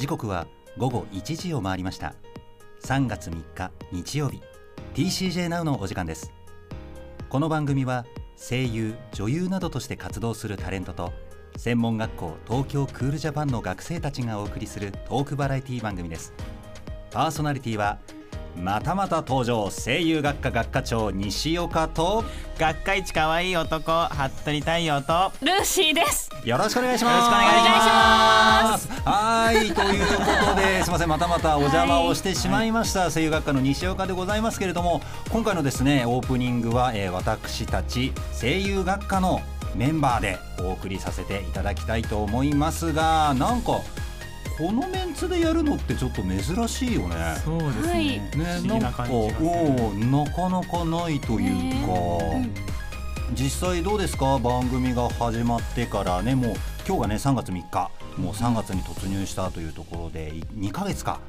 時刻は午後1時を回りました。3月3日日曜日。TCJ Now のお時間です。この番組は声優女優などとして活動するタレントと専門学校東京クールジャパンの学生たちがお送りするトークバラエティ番組です。パーソナリティはまたまた登場声優学科学科長西岡と学会一可愛い男服部太陽とルーシーです。よろしくお願いします。よろしくお願いします。はいということで すみませんまたまたお邪魔をしてしまいました、はい、声優学科の西岡でございますけれども今回のですねオープニングは、えー、私たち声優学科のメンバーでお送りさせていただきたいと思いますがなんかこのメンツでやるのってちょっと珍しいよね。そうですね。はい、ね。なんかおなかなかないというか、実際どうですか？番組が始まってからね。もう今日がね3月3日。もう3月に突入したというところで2か月か。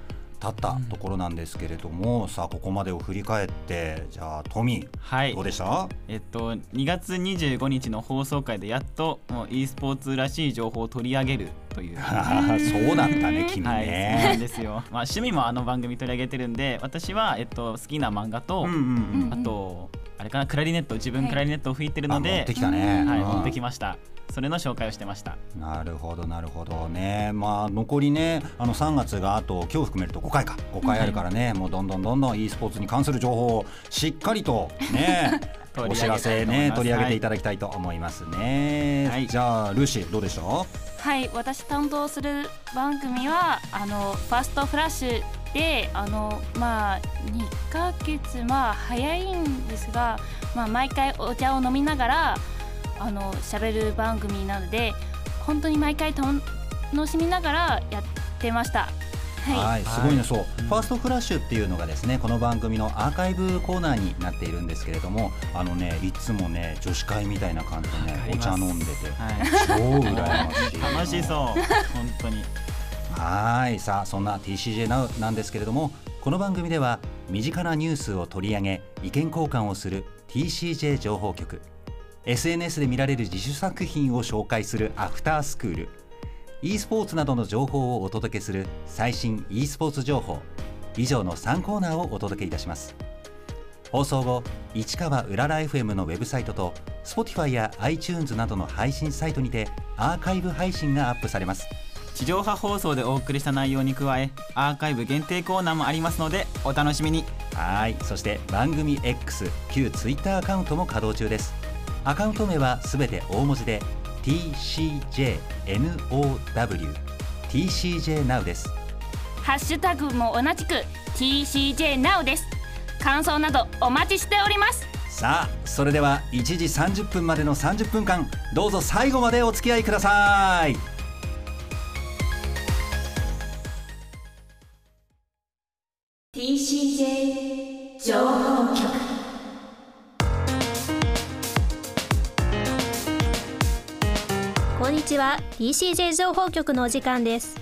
経ったところなんですけれども、うん、さあここまでを振り返ってじゃあトミー、はい、どうでした？えっと2月25日の放送回でやっともう e スポーツらしい情報を取り上げるという。そうだったね君ね、はい、そうなんですよ、まあ、趣味もあの番組取り上げてるんで私は、えっと、好きな漫画と、うんうんうん、あとあれかなクラリネット自分クラリネットを吹いてるので、はい、持ってきたね、はい、持ってきましたそれの紹介をしてました。なるほどなるほど。ねまあ残りねあの3月があと今日含めると5回か。5回あるからね、はい、もうどんどんどんどん e スポーツに関する情報をしっかりとね お知らせね取り上げていただきたいと思いますね、はい、じゃあルーシーどうでしたはい私担当する番組はあのファーストフラッシュであのまあ2ヶ月まあ早いんですが、まあ、毎回お茶を飲みながらあの喋る番組なので本当に毎回楽しみながらやってました。はい、すごいね、そう、ファーストフラッシュっていうのがですね、この番組のアーカイブコーナーになっているんですけれども。あのね、いつもね、女子会みたいな感じでね、お茶飲んでて、はい、超羨ましい。楽しそう、本当に。はい、さあ、そんな TCJ ななんですけれども、この番組では身近なニュースを取り上げ、意見交換をする TCJ 情報局。SNS で見られる自主作品を紹介するアフタースクール e スポーツなどの情報をお届けする最新 e スポーツ情報以上の3コーナーをお届けいたします。放送後市川うらら FM のウェブサイトと Spotify や iTunes などの配信サイトにてアーカイブ配信がアップされます。地上波放送でお送りした内容に加えアーカイブ限定コーナーもありますのでお楽しみに。はい。そして番組 X 旧 Twitter アカウントも稼働中ですアカウント名はすべて大文字で TCJNOW TCJNOW です。ハッシュタグも同じく TCJNOW です。感想などお待ちしております。さあそれでは1時30分までの30分間どうぞ最後までお付き合いください。情報局にちは。TCJ 情報局のお時間です。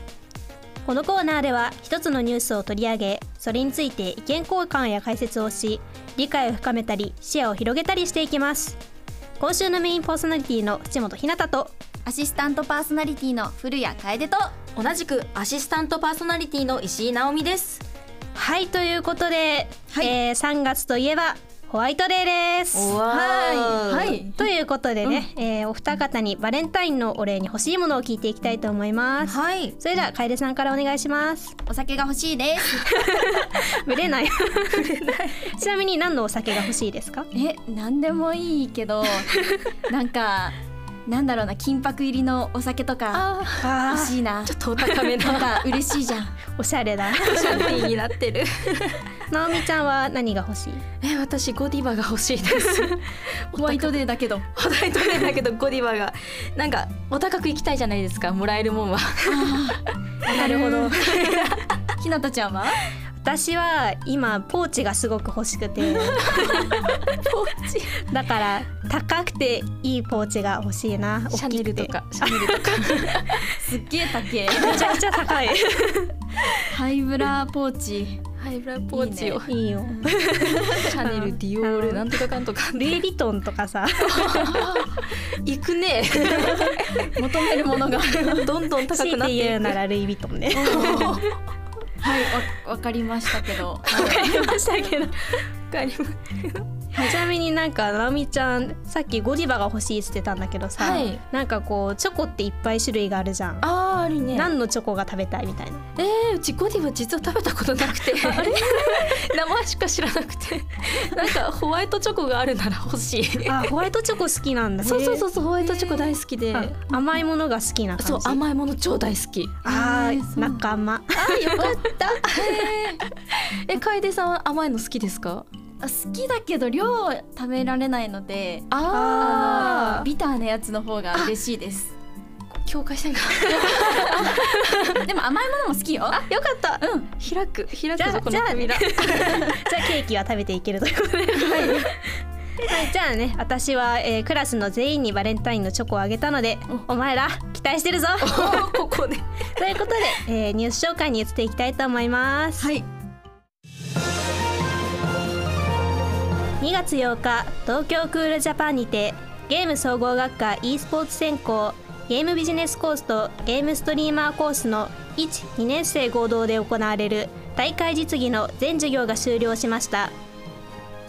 このコーナーでは一つのニュースを取り上げそれについて意見交換や解説をし理解を深めたり視野を広げたりしていきます。今週のメインパーソナリティの藤本ひなたとアシスタントパーソナリティの古谷楓と同じくアシスタントパーソナリティの石井直美です。はいということで、はい、えー、3月といえばホワイトデーです。はい、はい、ということでね、うん、えー、お二方にバレンタインのお礼に欲しいものを聞いていきたいと思います。はい。それでは楓さんからお願いします。お酒が欲しいです。ぶれない。ちなみに何のお酒が欲しいですか？え、何でもいいけど、なんか。なんだろうな金箔入りのお酒とか欲しいな。ちょっとお高めな。んか嬉しいじゃん。おしゃれだ。おしゃれになってる。なおみちゃんは何が欲しい？え私ゴディバが欲しいです。ホワイトデーだけど。ホワイトデーだけどゴディバが。なんかお高く行きたいじゃないですかもらえるもんは。なるほど。ひなたちゃんは？私は今ポーチがすごく欲しくて。ポーチ。だから高くていいポーチが欲しいな。シャネルとかシャネルとか。すっげえ高い。めちゃくちゃ高い。ハイブラポーチ。ハイブラポーチを。いいよ。シャネルディオールなんとかかんとか。ルイ・ヴィトンとかさ。行くね。求めるものが。どんどん高強いくなってていく言うならルイ・ヴィトンねはいわわかりましたけど。わかりましたけど。わかりますちなみになんかなおみちゃんさっきゴディバが欲しいって言ってたんだけどさ、はい。なんかこうチョコっていっぱい種類があるじゃん、あーあるね。何のチョコが食べたいみたいな。えー、うちゴディバ実は食べたことなくて。名前しか知らなくて。なんかホワイトチョコがあるなら欲しい。あホワイトチョコ好きなんだ。そうそうそううそうホワイトチョコ大好きで。あ甘いものが好きなそう甘いもの超大好き。あーえーそう。仲間あよかった。え楓さんは甘いの好きですか？あ好きだけど量食べられないのであビターなやつの方が嬉しいです。境界線が。でも甘いものも好きよ。あよかった。うん。開く開くじゃあじゃあの扉 じゃあケーキは食べていけるということで。はい、はい、じゃあね私は、えークラスの全員にバレンタインのチョコをあげたのでお。前ら期待してるぞ。ここで。ということで、えーニュース紹介に移っていきたいと思います、はい2月8日東京クールジャパンにてゲーム総合学科 e スポーツ専攻ゲームビジネスコースとゲームストリーマーコースの12年生合同で行われる大会実技の全授業が終了しました。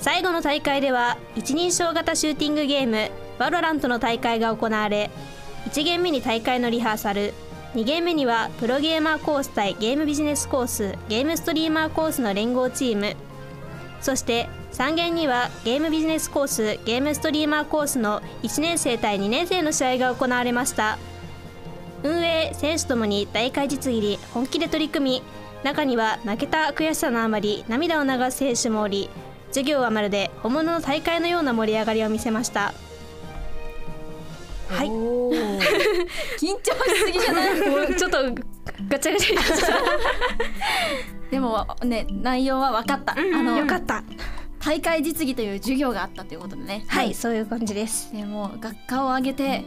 最後の大会では一人称型シューティングゲームバロラントの大会が行われ1ゲーム目に大会のリハーサル2ゲーム目にはプロゲーマーコース対ゲームビジネスコースゲームストリーマーコースの連合チームそして3限にはゲームビジネスコースゲームストリーマーコースの1年生対2年生の試合が行われました。運営選手ともに大会実技に本気で取り組み中には負けた悔しさのあまり涙を流す選手もおり授業はまるで本物の大会のような盛り上がりを見せました。はい。緊張しすぎじゃない？もうちょっとガチャガチャ でもね内容は分かった、あのたよかった大会実技という授業があったということでね。はいそういう感じです。でもう学科を挙げて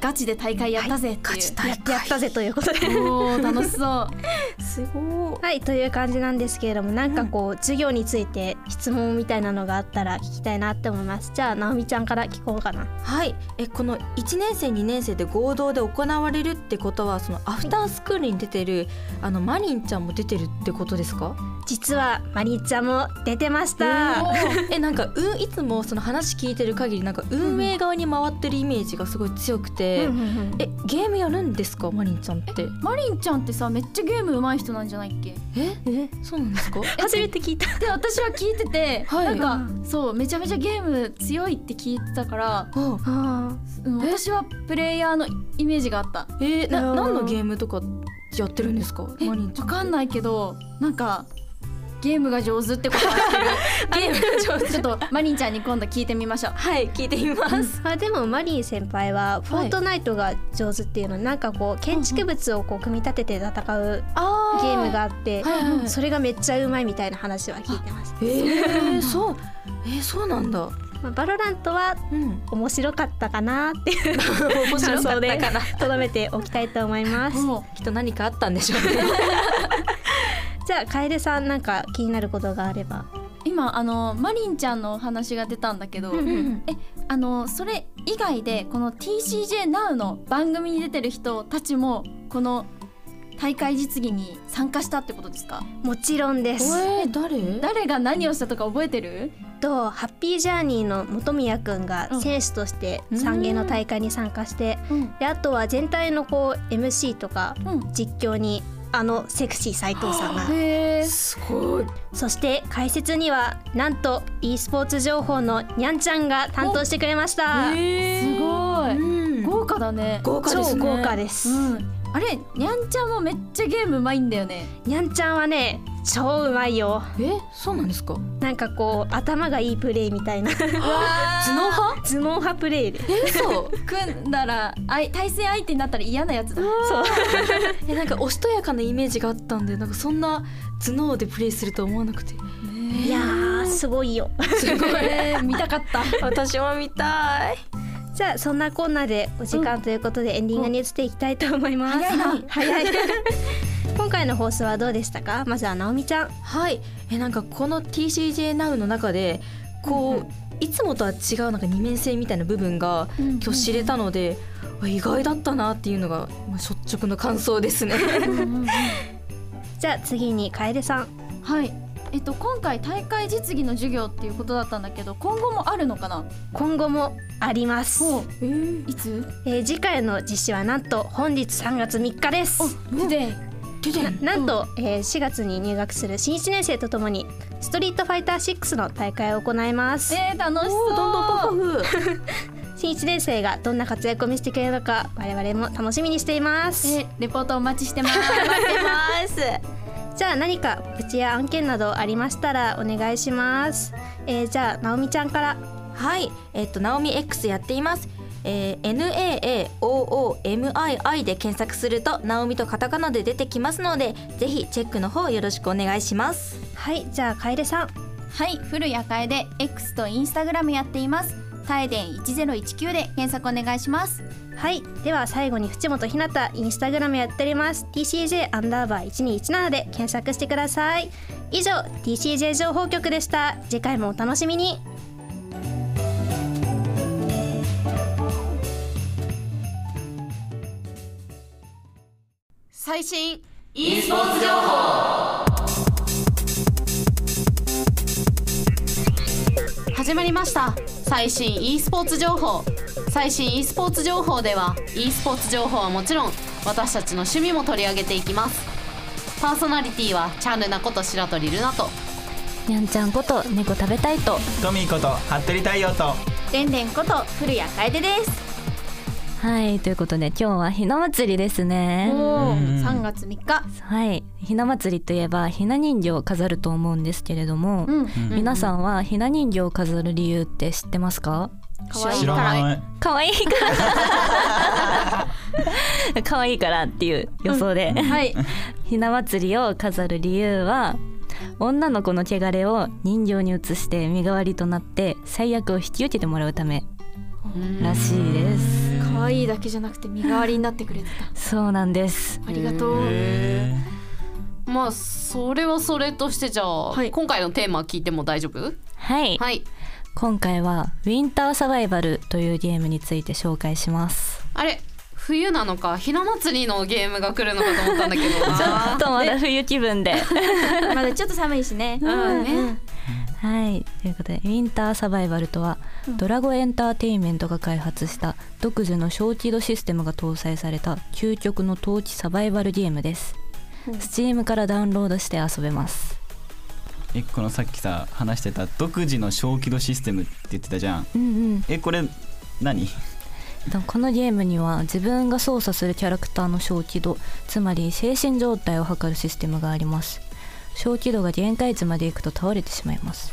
ガチで大会やったぜっていう、ややったぜということで。おー楽しそう。すごはいという感じなんですけれどもなんかこう、授業について質問みたいなのがあったら聞きたいなって思います。じゃあ直美ちゃんから聞こうかな。はい。えこの1年生2年生で合同で行われるってことはそのアフタースクールに出てるあのマリンちゃんも出てるってことですか？実はマリーちゃんも出てました。えなんかうんいつもその話聞いてる限りなんか運営側に回ってるイメージがすごい強くて、うんうんうん。えゲームやるんですか？マリンちゃんって。マリンちゃんってさめっちゃゲーム上手い人なんじゃないっけ？え？え？そうなんですか？初めて聞いた。で私は聞いてて、はい。なんかそうめちゃめちゃゲーム強いって聞いてたから、あうん、私はプレイヤーのイメージがあった。えー、なうん何のゲームとかやってるんですか？えマリンちゃんわかんないけどなんかゲームが上手ってことは知ってる。ゲームが上手。ちょっとマリンちゃんに今度聞いてみましょう。はい聞いてみます、まあでもマリー先輩はフォートナイトが上手っていうのはなんかこう建築物をこう組み立てて戦うあゲームがあってはいはい。はいそれがめっちゃうまいみたいな話は聞いてます、えー、そう。えー、そうなんだ。まあ、 VALORANT はうん。面白かったかなって 面白かったかな。とどめておきたいと思います。もきっと何かあったんでしょうねじゃあ楓さんなんか気になることがあれば。う今あのマリンちゃんのお話が出たんだけど、うんえあのそれ以外でこの TCJ Now の番組に出てる人たちもこの大会実技に参加したってことですか？もちろんです。えー、誰？誰が何をしたとか覚えてる？とハッピージャーニーの本宮くんがうん。選手として三芸の大会に参加して、うん。であとは全体のこう MC とかうん。実況にあのセクシー斉藤さんが。すごい。そして解説にはなんと e スポーツ情報のにゃんちゃんが担当してくれました、すごいうん。豪華だね。豪華ですね。超豪華です、うんあれにゃんちゃんもめっちゃゲームうまいんだよね。にゃんちゃんはね超うまいよ。えそうなんですか？なんかこう頭がいいプレイみたいな。頭頭脳派？脳派プレイで。え嘘。組んだらあい対戦相手になったら嫌なやつだ。そう。えなんかおしとやかなイメージがあったんでなんかそんな頭脳でプレイするとは思わなくて。いやーすごいよ。すごい。見たかった。私も見たいじゃあそんなこんなでお時間ということでエンディングに移っていきたいと思います、早いな。早い。今回の放送はどうでしたか？まずは直美ちゃん。はい。えなんかこの TCJ Now の中でこう、いつもとは違うなんか二面性みたいな部分が今日知れたので、意外だったなっていうのがまあ率直な感想ですね。じゃあ次に楓さん。はいえっと今回大会実技の授業っていうことだったんだけど今後もあるのかな？今後もあります、えー、いつ？えー次回の実施はなんと本日3月3日です。でななんと、えー4月に入学する新1年生とともにストリートファイター6の大会を行います。えー、楽しそう。どんどんパフ 新1年生がどんな活躍を見せてくれるのか我々も楽しみにしています。えー、レポートお待ちしてます じゃあ何かプチや案件などありましたらお願いします、えーじゃあ直美ちゃんから。はい。えっとナオミ X やっています。えー、NAAOOMII で検索するとナオミとカタカナで出てきますのでぜひチェックの方よろしくお願いします。はい。じゃあ楓さん。はい。古谷楓 X とインスタグラムやっていますタエデン1019で検索お願いします。はい。では最後に淵本ひなたインスタグラムやっております。TCJ アンダーバー1217で検索してください。以上 TCJ 情報局でした。次回もお楽しみに。最新 e スポーツ情報始まりました。最新 e スポーツ情報。最新 e スポーツ情報では e スポーツ情報はもちろん私たちの趣味も取り上げていきます。パーソナリティはチャンルナこと白鳥ルナと。にゃんちゃんこと猫食べたいと。トミーこと服部太陽と。でんでんこと古谷楓ですはいということで今日はひな祭りですね。おー3月3日。はいひな祭りといえばひな人形を飾ると思うんですけれども、うん。皆さんはひな人形を飾る理由って知ってますか？可愛い知ら。からない。可愛いから。可愛いからっていう予想で、はい。ひな祭りを飾る理由は女の子の汚れを人形に移して身代わりとなって最悪を引き受けてもらうためらしいです可愛いだけじゃなくて身代わりになってくれてた。そうなんです。ありがとう。へまあそれはそれとしてじゃあ、はい。今回のテーマ聞いても大丈夫？はい。はい。今回はウィンターサバイバルというゲームについて紹介します。あれ？冬なのかひな祭りのゲームが来るのかと思ったんだけど。ちょっとまだ冬気分で。まだちょっと寒いしね。うん。ねはい。ということでウィンターサバイバルとは、ドラゴエンターテインメントが開発した独自の小規度システムが搭載された究極の冬季サバイバルゲームです、スチームからダウンロードして遊べます。えこのさっきさ話してた独自の小規度システムって言ってたじゃん。うんうん。えこれ何？とこのゲームには自分が操作するキャラクターの小気度つまり精神状態を測るシステムがあります。小気度が限界値までいくと倒れてしまいます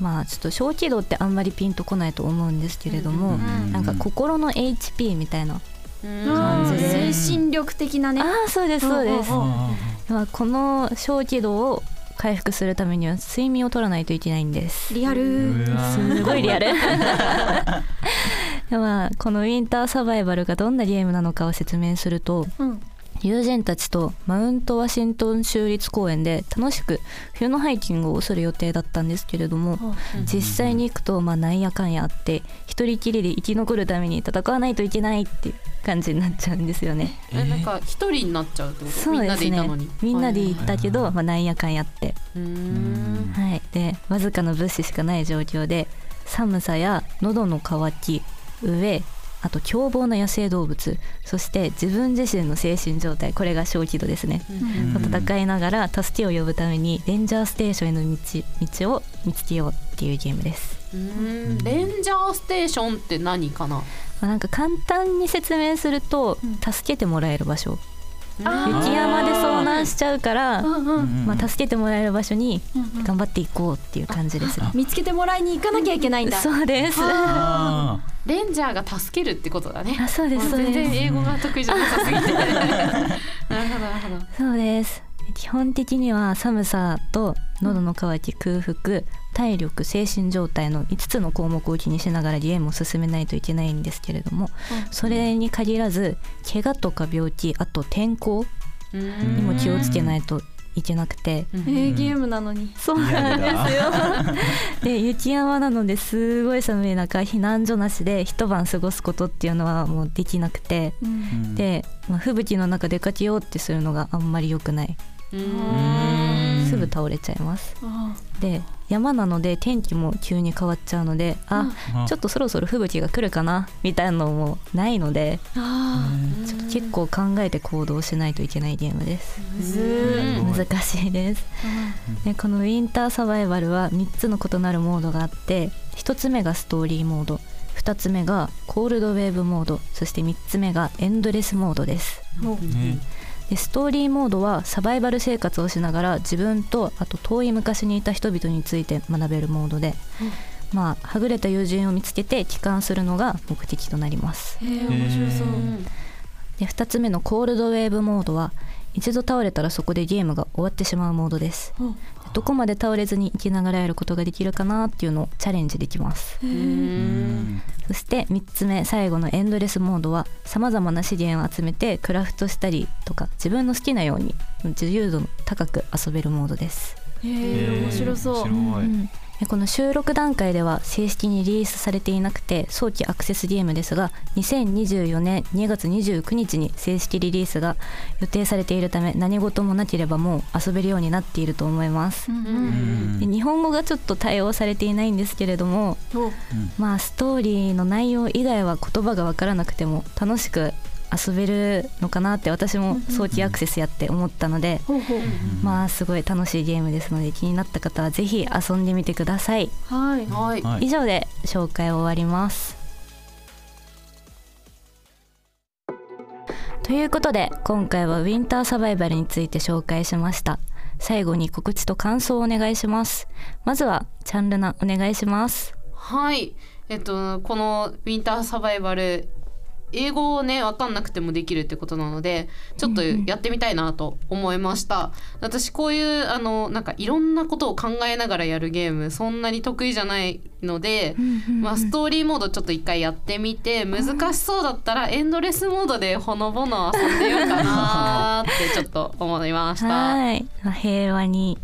まあちょっと小気度ってあんまりピンとこないと思うんですけれども、なんか心の HP みたいな感じで。精神力的なね。ああそうですそうです、この小気度を回復するためには睡眠を取らないといけないんです。リアル。すごいリアル。で まあこのウィンターサバイバルがどんなゲームなのかを説明するとうん友人たちとマウントワシントン州立公園で楽しく冬のハイキングをする予定だったんですけれども実際に行くとまあなんやかんやあって一人きりで生き残るために戦わないといけないっていう感じになっちゃうんですよね。えなんか一人になっちゃうってこと？そうですね。みんなでいたのに？みんなで行ったけど、まあ、なんやかんやって。はい、でわずかの物資しかない状況で寒さや喉の渇き飢えあと凶暴な野生動物そして自分自身の精神状態これが小気度ですね、戦いながら助けを呼ぶためにレンジャーステーションへの道道を見つけようっていうゲームです、うーん。レンジャーステーションって何かな？まあ、なんか簡単に説明すると、助けてもらえる場所雪山で遭難しちゃうから、まあ、助けてもらえる場所に頑張っていこうっていう感じですね、見つけてもらいに行かなきゃいけないんだ。そうです。あレンジャーが助けるってことだね。あそうですそう全です。然英語が得意じゃなさすぎて。なるほどなるほど。そうです。基本的には寒さと喉の渇き空腹体力精神状態の5つの項目を気にしながらゲームを進めないといけないんですけれども、それに限らず怪我とか病気あと天候にも気をつけないといけなくて、えー、ゲームなのに。そうなんですよ。で雪山なのですごい寒い中避難所なしで一晩過ごすことっていうのはもうできなくて、うん、で、まあ、吹雪の中出かけようってするのがあんまり良くないすぐ倒れちゃいます。で山なので天気も急に変わっちゃうのであちょっとそろそろ吹雪が来るかなみたいなのもないのでちょっと結構考えて行動しないといけないゲームです。難しいです。でこのウィンターサバイバルは3つの異なるモードがあって1つ目がストーリーモード2つ目がコールドウェーブモードそして3つ目がエンドレスモードです、でストーリーモードはサバイバル生活をしながら自分とあと遠い昔にいた人々について学べるモードで、うん、まあはぐれた友人を見つけて帰還するのが目的となります。へえ面白そう。で2つ目のコールドウェーブモードは一度倒れたらそこでゲームが終わってしまうモードです、うん、どこまで倒れずに生きながらやることができるかなっていうのをチャレンジできます。そして3つ目最後のエンドレスモードはさまざまな資源を集めてクラフトしたりとか自分の好きなように自由度の高く遊べるモードですへえ面白そう、うん、この収録段階では正式にリリースされていなくて早期アクセスゲームですが2024年2月29日に正式リリースが予定されているため何事もなければもう遊べるようになっていると思います、で日本語がちょっと対応されていないんですけれども、まあストーリーの内容以外は言葉が分からなくても楽しく遊べるのかなって私も早期アクセスやって思ったので、まあすごい楽しいゲームですので気になった方はぜひ遊んでみてください。はい、はい、以上で紹介を終わります。ということで今回はウィンターサバイバルについて紹介しました。最後に告知と感想をお願いします。まずはチャンルナお願いします。はい。えっと、このウィンターサバイバル英語をね分かんなくてもできるってことなのでちょっとやってみたいなと思いました、私こういうあのなんかいろんなことを考えながらやるゲームそんなに得意じゃないので、まあ、ストーリーモードちょっと一回やってみて難しそうだったらエンドレスモードでほのぼの遊んでようかなってちょっと思いました。はい。平和に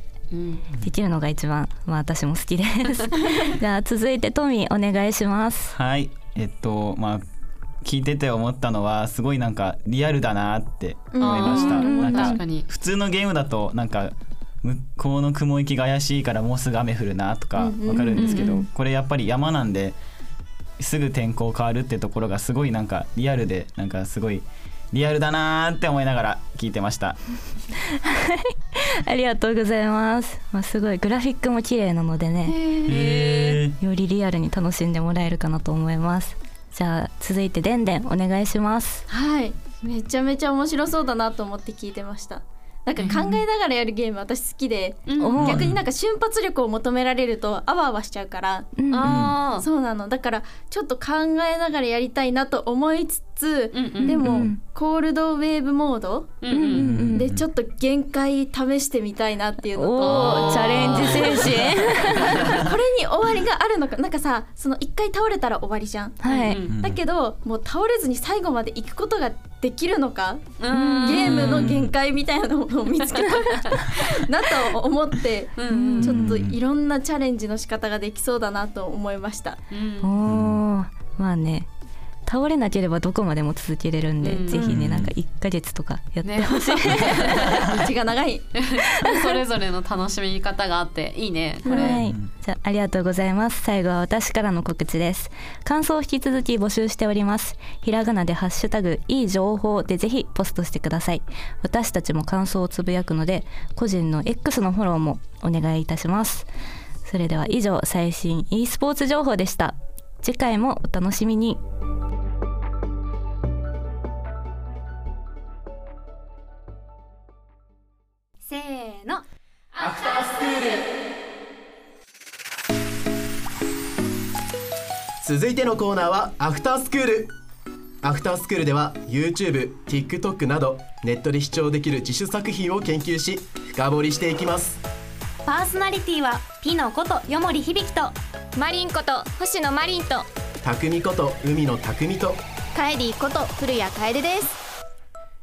できるのが一番、まあ、私も好きです。じゃあ続いてトミーお願いします。はい。えっとまあ聞いてて思ったのはすごいなんかリアルだなって思いました。なんか普通のゲームだとなんか向こうの雲行きが怪しいからもうすぐ雨降るなとかわかるんですけど、これやっぱり山なんですぐ天候変わるってところがすごいなんかリアルでなんかすごいリアルだなって思いながら聞いてました。ありがとうございます、まあ、すごいグラフィックも綺麗なのでねよりリアルに楽しんでもらえるかなと思いますじゃあ続いてでんでんお願いします。はい。めちゃめちゃ面白そうだなと思って聞いてました。なんか考えながらやるゲーム私好きで、うん、逆になんか瞬発力を求められるとあわあわしちゃうから、うん、あそうなの。だからちょっと考えながらやりたいなと思いつつ、うんうん、でも、コールドウェーブモード、でちょっと限界試してみたいなっていうのとチャレンジ精神。これに終わりがあるのか。なんかさその一回倒れたら終わりじゃん、はい、だけどもう倒れずに最後まで行くことができるのかゲームの限界みたいなものを見つけたなと思ってちょっといろんなチャレンジの仕方ができそうだなと思いました。おまあね倒れなければどこまでも続けれるんで、うん、ぜひねなんか1か月とかやってほしい、ね、道が長い。それぞれの楽しみ方があっていいねこれ、はい、じゃありがとうございます。最後は私からの告知です。感想を引き続き募集しております。ひらがなでハッシュタグいい情報でぜひポストしてください。私たちも感想をつぶやくので個人の X のフォローもお願いいたします。それでは以上最新 e スポーツ情報でした次回もお楽しみに。せーの。アフタースクール続いてのコーナーはアフタースクールアフタースクールでは YouTube、TikTok などネットで視聴できる自主作品を研究し深掘りしていきます。パーソナリティはピノことよもりひびきとマリンこと星野マリンと。匠こと海野匠と。カエディこと古谷楓です。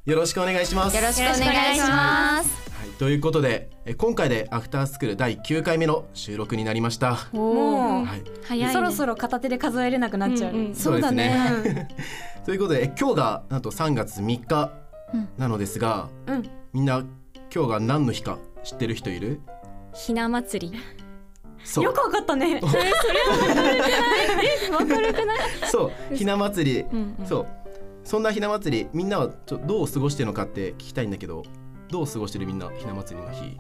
よろしくお願いします。よろしくお願いします。はい、ということでえ今回でアフタースクール第9回目の収録になりました。もう、はい。早い、ね、そろそろ片手で数えれなくなっちゃう、うんうん、そうですね。ということで今日がなんと3月3日なのですが、うん、みんな今日が何の日か知ってる人いる？ひな祭りよくわかったね。えー、それはわかるくない？そう。ひな祭り、うんうん、そう。そんなひな祭りみんなはちょどう過ごしてるのかって聞きたいんだけどどう過ごしてるみんなひな祭りの日？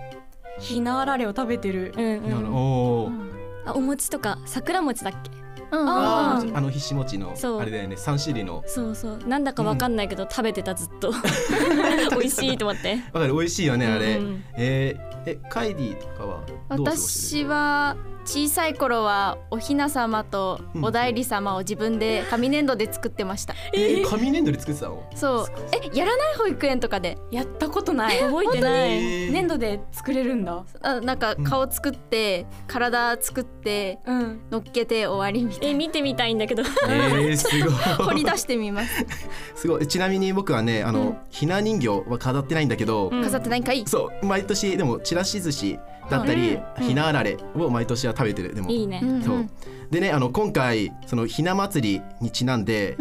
ひなあられを食べてる、うんうん、おあお餅とか桜餅だっけ？ああのひし餅のあれだよね三種類の。そうそう。なんだかわかんないけど、食べてたずっと。美味しいと思って。わかる。美味しいよねあれ、うん、えー、えカイディとかは私は小さい頃はおひな様とお内裏様を自分で紙粘土で作ってました。えー、紙粘土で作ってたの？そう。え、やらない保育園とかで？やったことない。覚えてない。粘土で作れるんだ。あ、なんか顔作って、うん、体作って、うん、乗っけて終わりみたいな。え、見てみたいんだけど。えー、すごい。掘り出してみます。すごい。ちなみに僕はね、あの、うん、ひな人形は飾ってないんだけど、飾ってないんかい。そう、毎年でもちらし寿司。だったり、ひなあられを毎年は食べてる。でも。いいね。そう。でねあの今回そのひな祭りにちなんで、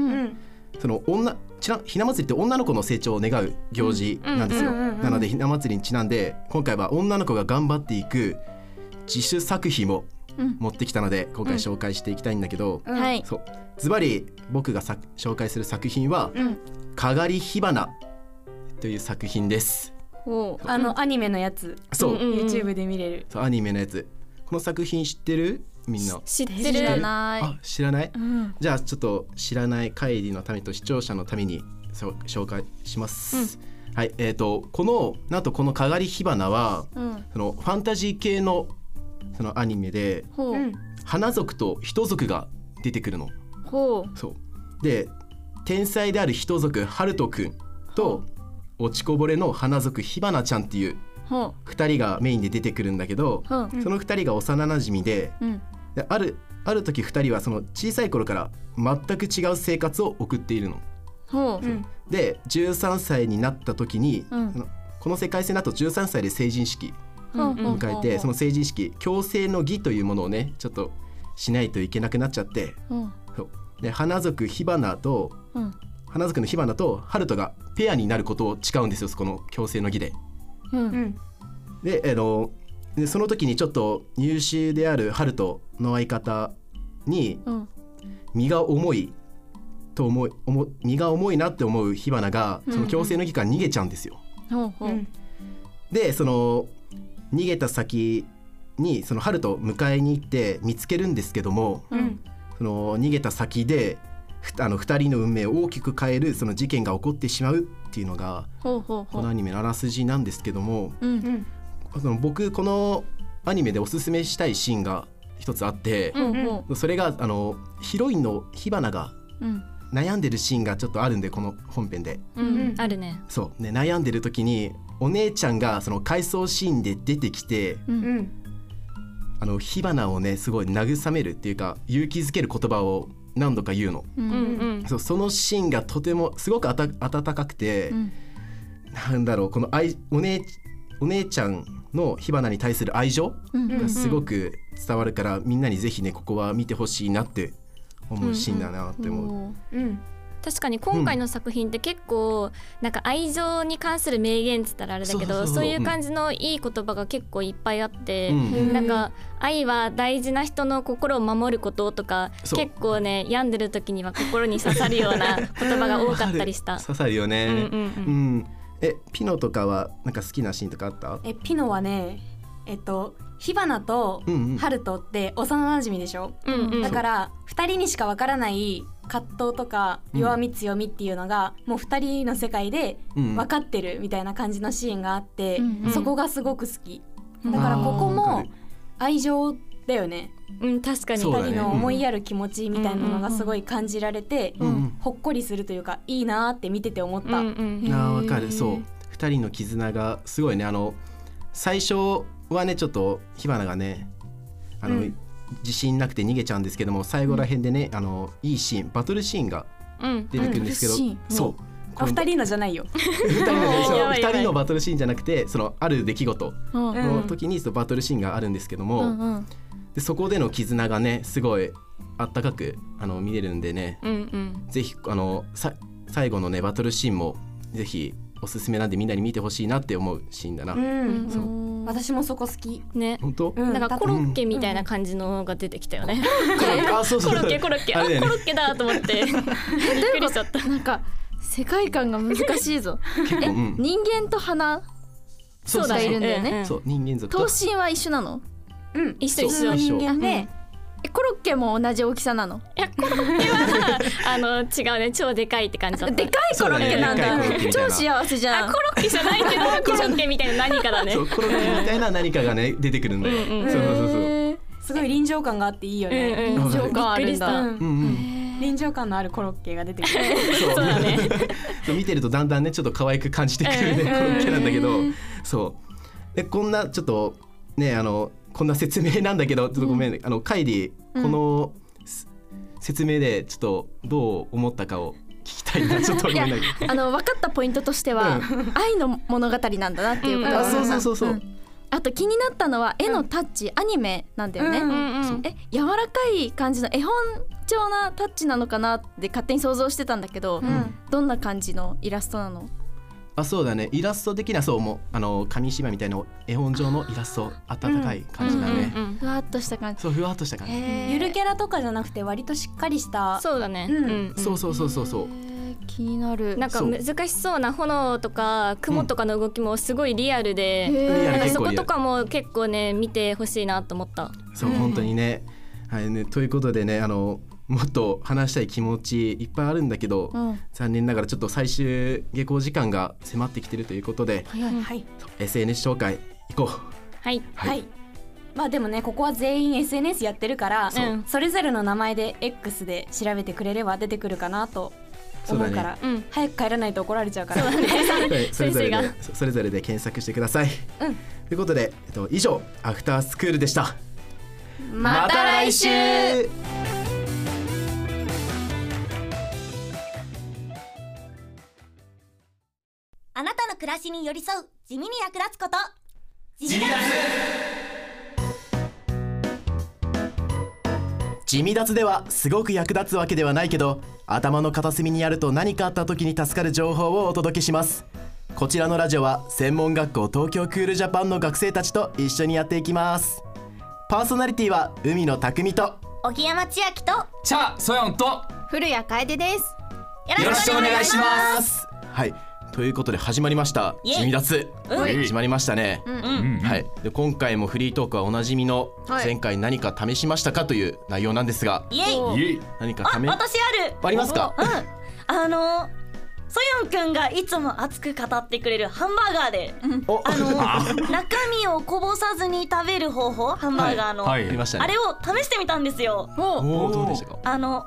その女ちなひな祭りって女の子の成長を願う行事なんですよ、なのでひな祭りにちなんで今回は女の子が頑張っていく自主作品を持ってきたので、今回紹介していきたいんだけど、そう。ズバリ僕がさ紹介する作品は「かがり火花」という作品です。あのアニメのやつ。そう。YouTube で見れる。そうアニメのやつこの作品知ってる？みんな。知ってる。知らない。あ知らない、うん、じゃあちょっと知らない会議のためと視聴者のために紹介します、うん、はいえーと、このなんとこの「かがり火花は」うん、そのファンタジー系のそのアニメで、う。ん、花族と人族が出てくるの。ほう。そう。で天才である人族ハルト君と落ちこぼれの花族火花ちゃんっていう2人がメインで出てくるんだけど、その2人が幼なじみでうん、であるある時2人はその小さい頃から全く違う生活を送っているの。で13歳になった時に、うん、この世界線だと13歳で成人式を迎えて、その成人式強制の儀というものをねちょっとしないといけなくなっちゃって、そう。で花族火花と、花族の火花とハルトがペアになることを誓うんですよこの強制の儀で。うん、であのでその時にちょっと優秀であるハルトの相方に、身が重いと思い思身が重いなって思う火花がその強制の儀から逃げちゃうんですよ。うん。うん、でその逃げた先にそのハルト迎えに行って見つけるんですけども、うん、その逃げた先であの2人の運命を大きく変えるその事件が起こってしまうっていうのがこのアニメのあらすじなんですけども、うんうん、僕このアニメでおすすめしたいシーンが一つあって、うんうん、それがあのヒロインの火花が悩んでるシーンがちょっとあるんでこの本編で。うんうん、あるね。そう。ね悩んでる時にお姉ちゃんがその回想シーンで出てきて、うん、あの火花をねすごい慰めるっていうか勇気づける言葉を何度か言うの、うんうん、そうそのシーンがとてもすごくあた温かくて、うん、なんだろうこの愛お姉お姉ちゃんの火花に対する愛情がすごく伝わるから、みんなにぜひねここは見てほしいなって思うシーンだなって思う。うんうん確かに今回の作品って結構なんか愛情に関する名言っつったらあれだけどそういう感じのいい言葉が結構いっぱいあって、うん、なんか愛は大事な人の心を守ることとか結構ね病んでる時には心に刺さるような 言葉が多かったりした。刺さるよね、うん、うん、えピノとかはなんか好きなシーンとかあった？えピノはねえっと火花とハルトって幼なじみでしょ、うんうん、だから2人にしかわからない葛藤とか弱み強みっていうのが、もう2人の世界で分かってるみたいな感じのシーンがあって、そこがすごく好き。だからここも愛情だよね。うん確かに。2人の思いやる気持ちみたいなのがすごい感じられて、ほっこりするというかいいなって見てて思った。あわかる。そう。2人の絆がすごいね。あの最初はねちょっと火花がねあの、うん、自信なくて逃げちゃうんですけども最後らへんでね、あのいいシーンバトルシーンが出てくるんですけど、うん、そう。あ二人のじゃないよ。二人の 二人のバトルシーンじゃなくてそのある出来事の時にそのバトルシーンがあるんですけども、うんうん、でそこでの絆がねすごいあったかくあの見れるんでね、うんうん、ぜひあのさ最後のねバトルシーンもぜひおすすめなんでみんなに見てほしいなって思うシーンだな。うん、そう私もそこ好き。ね。本当？なんかコロッケみたいな感じのが出てきたよね。あ、そうそう。コロッケコロッケあ、ね、コロッケだと思って。びっくりしちゃった。なんか世界観が難しいぞ。え、うん、人間と花？そうだいるんだよね。そう人間族。頭身は一緒なの？うん、一緒一緒。人間で？えコロッケも同じ大きさなの？いやコロッケはあの違うね。超でかいって感じだった。でかいコロッケなんだ、ね、超幸せじゃん。あコロッケじゃないけどコロッケみたいな何かだね。コロッケみたいな何かがね出てくるんだよ、うんうん、そうそうそうすごい臨場感があっていいよね、うんうん、臨場感あるんだ、うんうん。臨場感のあるコロッケが出てくる。そうだね。そう見てるとだんだんねちょっと可愛く感じてくるね、コロッケなんだけど。そう。でこんなちょっとねあのこんな説明なんだけどちょっとごめん、うん、あのカイリこの、説明でちょっとどう思ったかを聞きたいな ちょっとあの分かったポイントとしては、うん、愛の物語なんだなっていうこと。が、うん、そうそうそうそう、うん。あと気になったのは絵のタッチ、うん、アニメなんだよね、うんうんうん、え柔らかい感じの絵本調なタッチなのかなって勝手に想像してたんだけど、うん、どんな感じのイラストなの？あそうだね。イラスト的なそうもあの紙芝居みたいな絵本上のイラスト温かい感じだね、うんうんうん、ふわっとした感じ。そうふわっとした感じ。ゆるキャラとかじゃなくて割としっかりした。そうだね、うん。そうそうそうそうそう。気になる。なんか難しそうな炎とか雲とかの動きもすごいリアルで、うん、そことかも結構ね見てほしいなと思った。そう、本当にね。はいねということでねあのもっと話したい気持ちいっぱいあるんだけど、うん、残念ながらちょっと最終下校時間が迫ってきてるということで、はい、SNS 紹介いこう。はい、はい、はい。まあでもねここは全員 SNS やってるからそそれぞれの名前で X で調べてくれれば出てくるかなと思うから、ね。うん、早く帰らないと怒られちゃうから、ね、それぞれでそれぞれで検索してください。うん、ということで、えっと、以上アフタースクールでした。また来週暮らしに寄り添う地味に役立つこと。地味地味脱ではすごく役立つわけではないけど頭の片隅にあると何かあった時に助かる情報をお届けします。こちらのラジオは専門学校東京クールジャパンの学生たちと一緒にやっていきます。パーソナリティは海野匠と。沖山千秋と。チャソヨンと。古谷楓です。よろしくお願いします。はいということで始まりました「地味脱」始まりましたね、はい、で今回もフリートークはおなじみの前回何か試しましたかという内容なんですが、イエイ。何か試私ある。ありますか、うん、あのソヨンくんがいつも熱く語ってくれるハンバーガーで、うん、あの 中身をこぼさずに食べる方法ハンバーガーの、はい。はい。ね、あれを試してみたんですよ。おおどうでしたかあの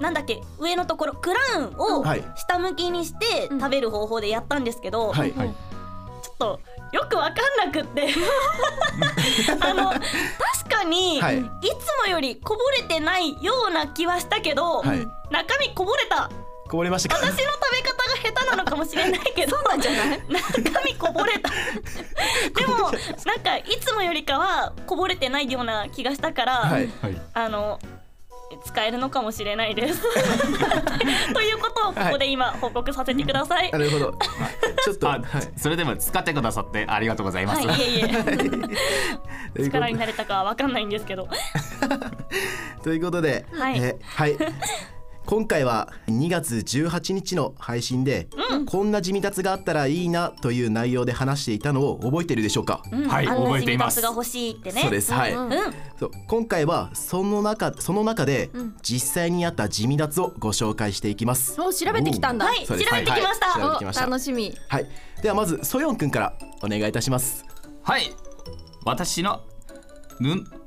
なんだっけ上のところクラウンを下向きにして食べる方法でやったんですけど、はいはい、ちょっとよくわかんなくって。あの確かに、はい、いつもよりこぼれてないような気はしたけど、はい、中身こぼれた。こぼれました私の食べ方が下手なのかもしれないけどそうなんじゃない？中身こぼれた。でもなんかいつもよりかはこぼれてないような気がしたから、はい。はい、あの使えるのかもしれないです ということをここで今報告させてください。なるほど。ちょっと、はい、それでも使ってくださってありがとうございます。はい、いえいえ。力になれたかわかんないんですけど。ということで、はい、えはい。今回は2月18日の配信で、うん、こんな地味脱があったらいいなという内容で話していたのを覚えてるでしょうか、うん、はい覚えています。が欲しいってね。そうです。はい、うん、そう。今回はその中その中で実際にあった地味脱をご紹介していきます。お調べてきたんだ。はい。調べてきました、はい、楽しみ。はい。ではまずソヨンくんからお願いいたします。はい。私の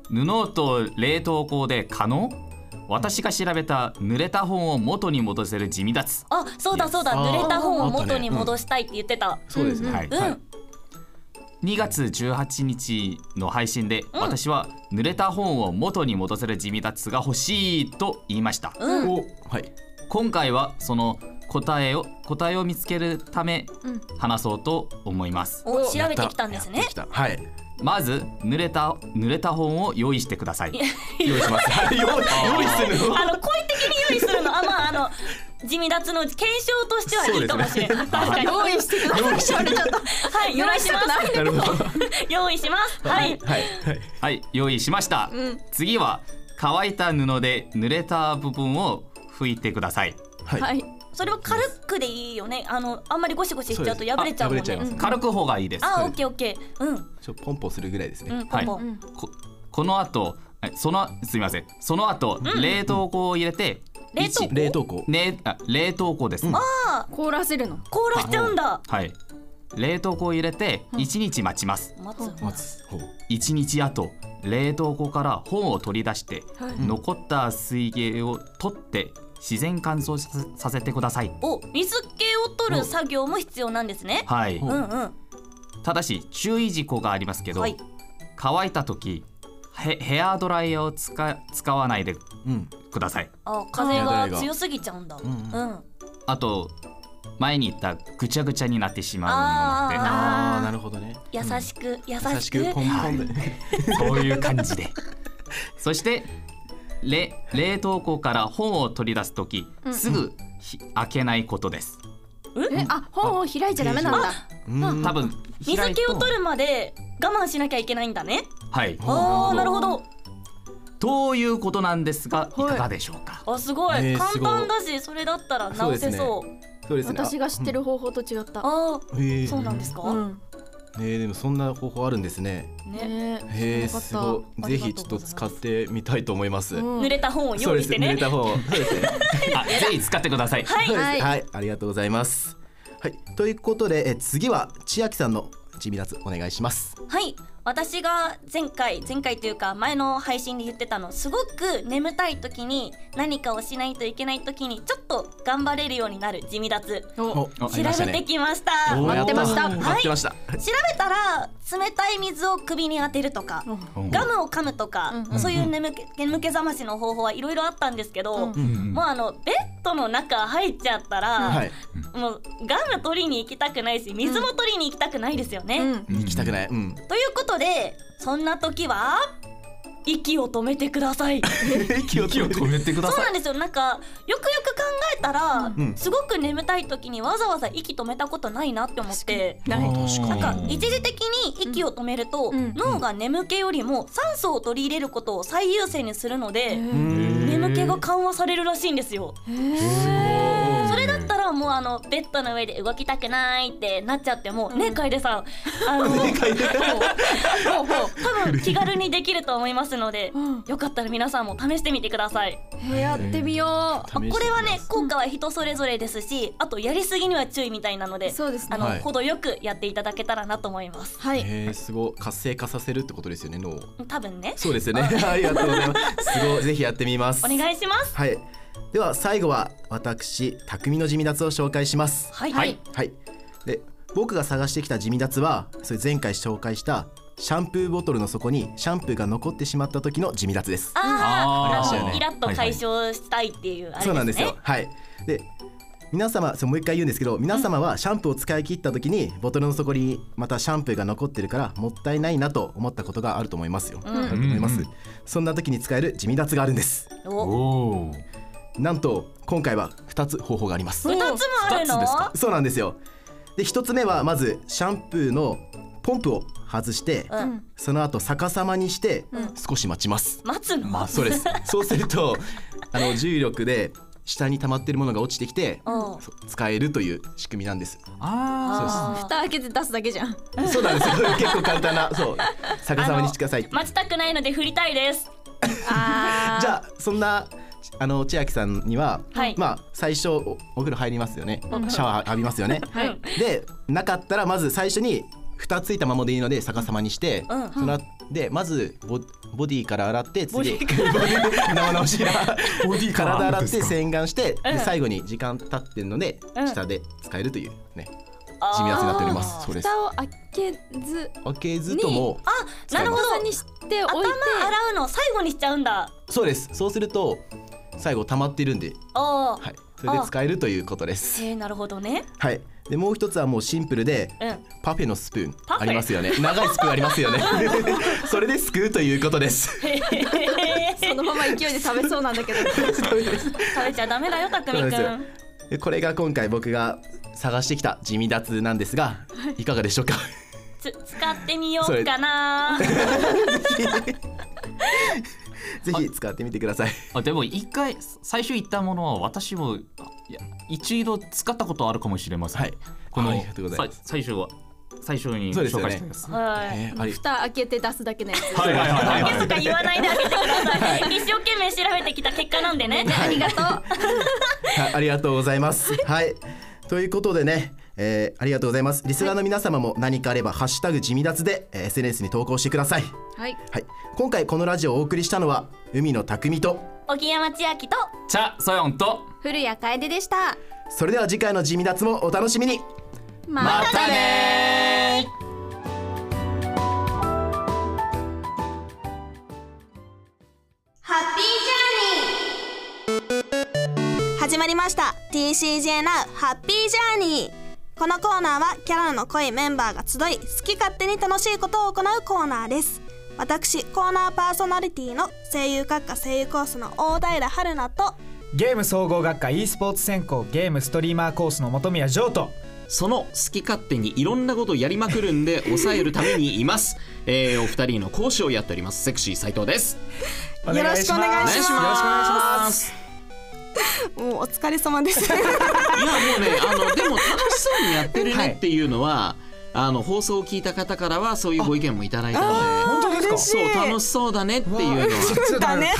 布と冷凍庫で可能？私が調べた濡れた本を元に戻せる地味脱あそうだそうだ。濡れた本を元に戻したいって言ってた、そうですね、はい、うん2月18日の配信で、うん、私は濡れた本を元に戻せる地味脱が欲しいと言いました、うん、はい、今回はその答えを答えを見つけるため話そうと思います。お調べてきたんですね。はい。まず濡れた濡れた本を用意してください。用意します。用意するの？あの好意的に用意するの。あまああの地味脱の検証としてはいいかもしれない。ね、確かに用意してください。はい、用意します。用意します。はい。はい。はい、用意しました。うん、次は乾いた布で濡れた部分を拭いてください。はい。それは軽くでいいよね。あのあんまりゴシゴシしちゃうと破れちゃうもんね。軽く方がいいです。あ、オッケーオッケー。うん。ちょポンポンするぐらいですね。はい。ここの後、そのすみません。その後、冷凍庫を入れて。冷凍庫？冷凍庫。ね、あ冷凍庫です。ああ、凍らせるの？凍らしちゃうんだ。はい。冷凍庫を入れて一日待ちます。待つ。待つ。一日後、冷凍庫から本を取り出して、残った水気を取って自然乾燥させてください。お水気を取る作業も必要なんですね。はい、うんうん、ただし注意事項がありますけど、はい、乾いた時ヘアドライヤーを使使わないでください、うん、あ風が強すぎちゃうんだ、うん、うん、あと前に言ったぐちゃぐちゃになってしまうのでああなるほどね。優しく、優しく。ポンポンで。そういう感じで。そして冷冷凍庫から本を取り出す時、うん、すぐ開けないことです。え、あ、本を開いちゃダメなんだ。多分水気を取るまで我慢しなきゃいけないんだね。はい。ああ、なるほど。ということなんですが、いかがでしょうか？あ、すごい、簡単だし、それだったら直せそう。そうですね。私が知ってる方法と違った。ああ、そうなんですか？えー、でもそんな方法あるんですね。ねへえすごいぜひちょっと使ってみたいと思います。濡れた本を用意してね。濡れた本そうですね。あぜひ使ってください。はい、はい、はい、ありがとうございます。はいということでえ次は千秋さんの地味脱お願いします。はい私が前回前回というか前の配信で言ってたのすごく眠たい時に何かをしないといけない時にちょっと頑張れるようになる地味脱。調べてきました、待ってました、はい、調べたら冷たい水を首に当てるとかガムを噛むとか、そういう眠気眠気覚ましの方法はいろいろあったんですけど、もうあのベッドの中入っちゃったら、もうガム取りに行きたくないし水も取りに行きたくないですよね、行きたくない、ということでそんな時は息を止めてください。息を止めて。ください。そうなんですよ。なんかよくよく考えたら、うん、すごく眠たい時にわざわざ息止めたことないなって思って。なんか一時的に息を止めると、うん、脳が眠気よりも酸素を取り入れることを最優先にするので眠気が緩和されるらしいんですよそれだったらもうあのベッドの上で動きたくないってなっちゃっても、うん、ね楓さん あの多分気軽にできると思いますので、うん、よかったら皆さんも試してみてください。やってみよう。これはね効果は人それぞれですし、あとやりすぎには注意みたいなので、そうです、ね、あの、はい、程よくやっていただけたらなと思います。はい。えー、すご活性化させるってことですよね脳。多分ね。そうですよね。ありがとうございます。すごいぜひやってみます。お願いします。はい。では最後は私匠の地味脱を紹介します。はい。はい。はい、で僕が探してきた地味脱はそれ前回紹介したシャンプーボトルの底にシャンプーが残ってしまった時の地味脱です。ああ、ね、イラッと解消したいっていう、ね、そうなんですよ。はい。で、皆様、そうもう一回言うんですけど、皆様はシャンプーを使い切った時にボトルの底にまたシャンプーが残ってるからもったいないなと思ったことがあると思いますよ。うん、あると思います。そんな時に使える地味脱があるんです。おなんと今回は2つ方法があります。2つもあるの？そうなんですよ。で1つ目はまずシャンプーのポンプを外して、うん、その後逆さまにして少し待ちます。待つの？まあそうです。そうすると あの重力で下に溜まってるものが落ちてきて使えるという仕組みなんです。ああ、蓋開けて出すだけじゃん。そうなんですよ。結構簡単な、そう、逆さまにしてください。待ちたくないので振りたいです。あじゃあそんなあの千秋さんには、はい、まあ最初お風呂入りますよね、うん、シャワー浴びますよね、はい、でなかったらまず最初に蓋ついたままでいいので逆さまにして、うん、そのでまずボボディから洗って次。生直し体洗って洗顔して、で最後に時間経ってるので、下で使えるというね地味なになっております。そうです。蓋を開けず。開けずともあなるほど。にしておいて頭洗うの最後にしちゃうんだ。そうです。そうすると最後溜まってるんで、はい、それで使えるということです。えー、なるほどね。はい。でもう一つはもうシンプルで、うん、パフェのスプーン。ありますよね。長いスプーンありますよね。それですくうということです。そのまま勢いで食べそうなんだけど。食べちゃダメだよたくみくん。これが今回僕が探してきた地味脱なんですがい。かがでしょうか？使ってみようかな ぜひ使ってみてくださいあでも一回最初言ったものは私もいや一度使ったことあるかもしれません、はい、この最初は最初に紹介してます。はい。蓋開けて出すだけのやつ。はいはいはい。開けとか言わないであげてください。一生懸命調べてきた結果なんでね。ありがとう。ありがとうございます。はい。ということでね、えー、ありがとうございます。リスナーの皆様も何かあれば、ハッシュタグ地味脱で、えー、SNS に投稿してください。はい、はい、今回このラジオをお送りしたのは海野匠と沖山千秋と茶ソヨンと古谷楓でした。それでは次回の地味脱もお楽しみに。またねハッピージャーニー。始まりました。TCJ Now ハッピージャーニーこのコーナーはキャラの濃いメンバーが集い好き勝手に楽しいことを行うコーナーです。私コーナーパーソナリティの声優学科声優コースの大平春菜とゲーム総合学科 e スポーツ専攻ゲームストリーマーコースの本宮譲とその好き勝手にいろんなことをやりまくるんで抑えるためにいます、えー、お二人の講師をやっております。セクシー斉藤です。よろしくお願いします。よろしくお願いしますもうお疲れ様です。いやもうねあのでも楽しそうにやってるねっていうのは、はい。あの放送を聞いた方からはそういうご意見もいただいたので。本当ですか？そう楽しそうだねっていうのは。ね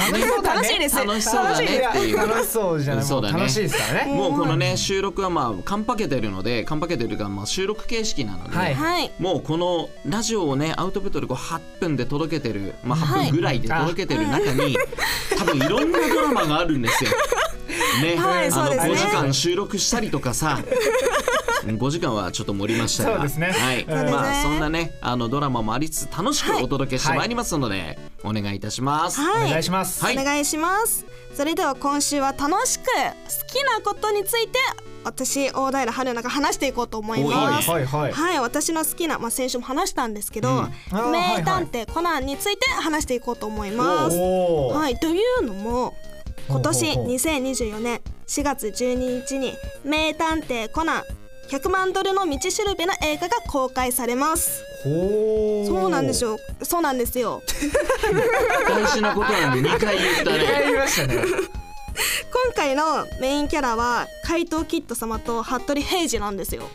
楽しいです。楽しそうだねっていう。楽しそうじゃない？そうだね。楽しいですからね。もうこのね収録はまあカンパケてるのでカンパケてるがまあ収録形式なので、はい、もうこのラジオをねアウトプットでこう8分で届けてるまあ8分ぐらいで届けてる中に、多分いろんなドラマがあるんですよ。ね、はい、あの5時間収録したりとかさ。5時間はちょっと盛りましたが。そうですね。はい、まあそんなねあのドラマもありつつ楽しくお届けしてまいりますので、お願いいたします、はい、お願いします、はい、お願いします。それでは今週は楽しく好きなことについて私大平春菜が話していこうと思います。はい、はいはい、私の好きな、まあ、先週も話したんですけど、うん、名探偵コナンについて話していこうと思います。はい、というのも今年2024年4月12日に「名探偵コナン100万ドルの道しるべ」の映画が公開されます。そうなんですよ。そうなんですよ。大事なことなんで2回言ったね。言いましたね。今回のメインキャラは怪盗キッド様と服部平次なんですよ。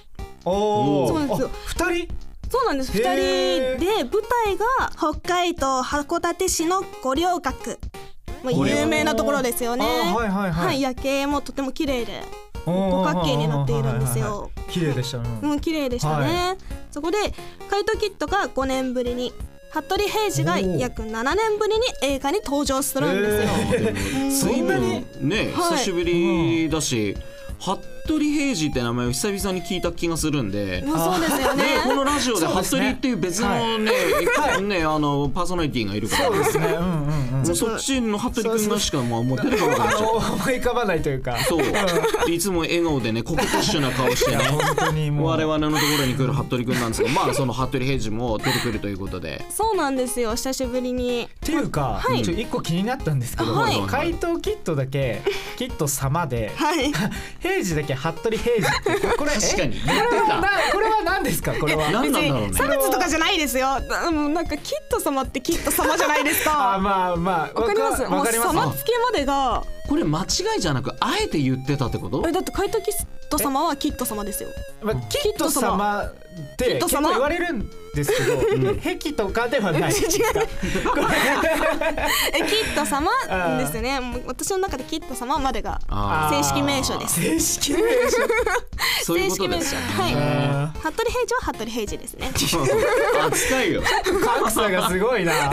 おおそうなんですよ。2人？そうなんです。2人で舞台が北海道函館市の五稜郭まあ、有名なところですよね。はいはいはい。夜景もとても綺麗で。五角形になっているんですよ。綺麗でしたね。うん、綺麗でしたね。そこで、カイトキッドが5年ぶりに。服部平次が約7年ぶりに映画に登場するんですよ。そんなにね、久しぶりだし、服部平次って名前を久々に聞いた気がするんで、まあ、そうですよね。このラジオで服部っていう別のねはい、ねあのパーソナリティがいるから。そうですね、うんうんうん、そっちの服部君がしかもうもう出てこなくなっちゃう思い浮かばないというか。そう。いつも笑顔でね ココテッシュな顔してね。本当にもう。我々のところに来る服部君なんですがまあその服部平次も出てくるということで。そうなんですよ。久しぶりに。っていうか、はい、ちょ一個気になったんですけど、はい、怪盗キットだけキット様で、はい、平次だけけ服部平次って これ確かに。これはこれは何ですか？これは。何なんだろうね。差別とかじゃないですよ。なんかキット様ってキット様じゃないですか。あまあまあわかります。もう様付けまでがこれ間違いじゃなくあえて言ってたってこと？えだって怪盗キット様はキット様ですよ、まあ、キット様って結構言われるんですけど、うん、壁とかではない。ですかえ キット様ですね。私の中でキット様までが正式名称です。正式名称。正式名称。はい。服部平次は服部平次ですね。扱いよ。格差がすごいな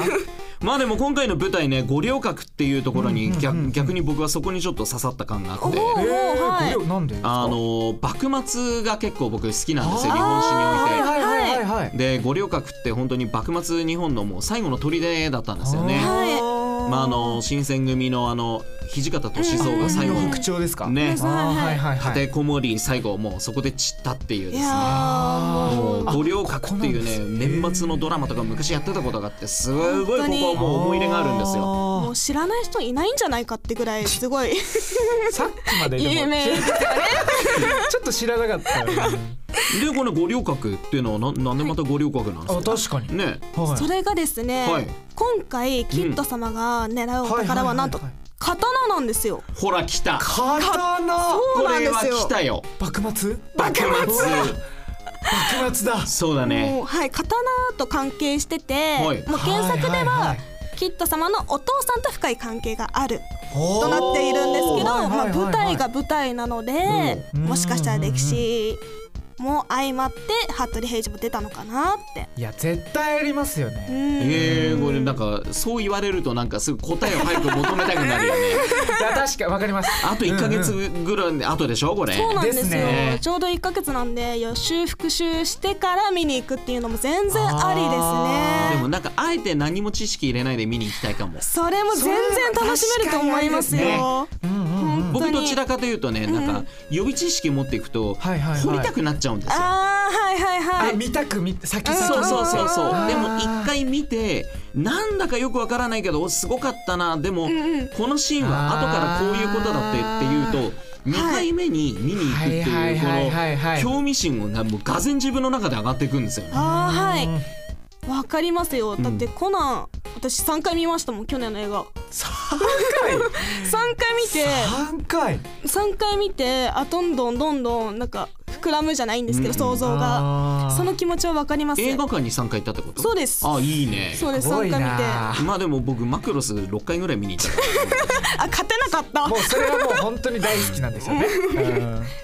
まあでも今回の舞台ね五稜郭っていうところに逆,、逆に僕はそこにちょっと刺さった感があって、なんであの幕末が結構僕好きなんですよ日本史において。で五稜郭って本当に幕末日本のもう最後の砦だったんですよね。まああの新選組のあの土方歳三が最後。副長ですか？ね、はいはいはい、立てこもり最後もうそこで散ったっていうですね。もう五稜郭っていうね年末のドラマとか昔やってたことがあってすごいここはもう思い入れがあるんですよ。もう知らない人いないんじゃないかってぐらいすごい さっきまで有名。ちょっと知らなかった、ね、でこの五稜郭っていうのはななんでまた五稜郭なんですか、確かに。ね、はい、それがですね、はい、今回キッド様が狙うお宝はなんと刀なんですよ。ほら来た。刀。そうなんですよ。来たよ。幕末？幕末。幕末だ。そうだね。はい刀と関係してて、はい、もう原作では、キッド様のお父さんと深い関係があるとなっているんですけど、まあ、舞台が舞台なので、もしかしたら歴史も相まって服部平次も出たのかなって。いや絶対ありますよね。えー、これなんかそう言われるとなんかすぐ答えを早く求めたくなるよね。いや確かわかります。あと1か月ぐらい後でしょこれ。そうなんですよ、ね、ちょうど1か月なんで予習復習してから見に行くっていうのも全然ありですね。でもなんかあえて何も知識入れないで見に行きたいかも。それも全然楽しめると思いますよ、僕どちらかというとねなんか予備知識持っていくと掘りたくなっちゃうんですよ、あはいはいはい。見たく見先々そうそうそうそう。でも一回見てなんだかよくわからないけどすごかったな。でも、このシーンは後からこういうことだってっていうと2回目に見に行くっていうこの興味心がもうがぜ自分の中で上がっていくんですよね。あはいわかりますよ。だってコナン、私3回見ましたもん去年の映画。3回 ?3 回見て3回 ?3 回見てあどんどんどんどんなんか膨らむじゃないんですけど、想像が。その気持ちはわかります？映画館に3回行ったってこと？そうです。あいいね。そうです3回見て。まあでも僕マクロス6回ぐらい見に行ったあ 勝てなかった。もうそれはもう本当に大好きなんですよね、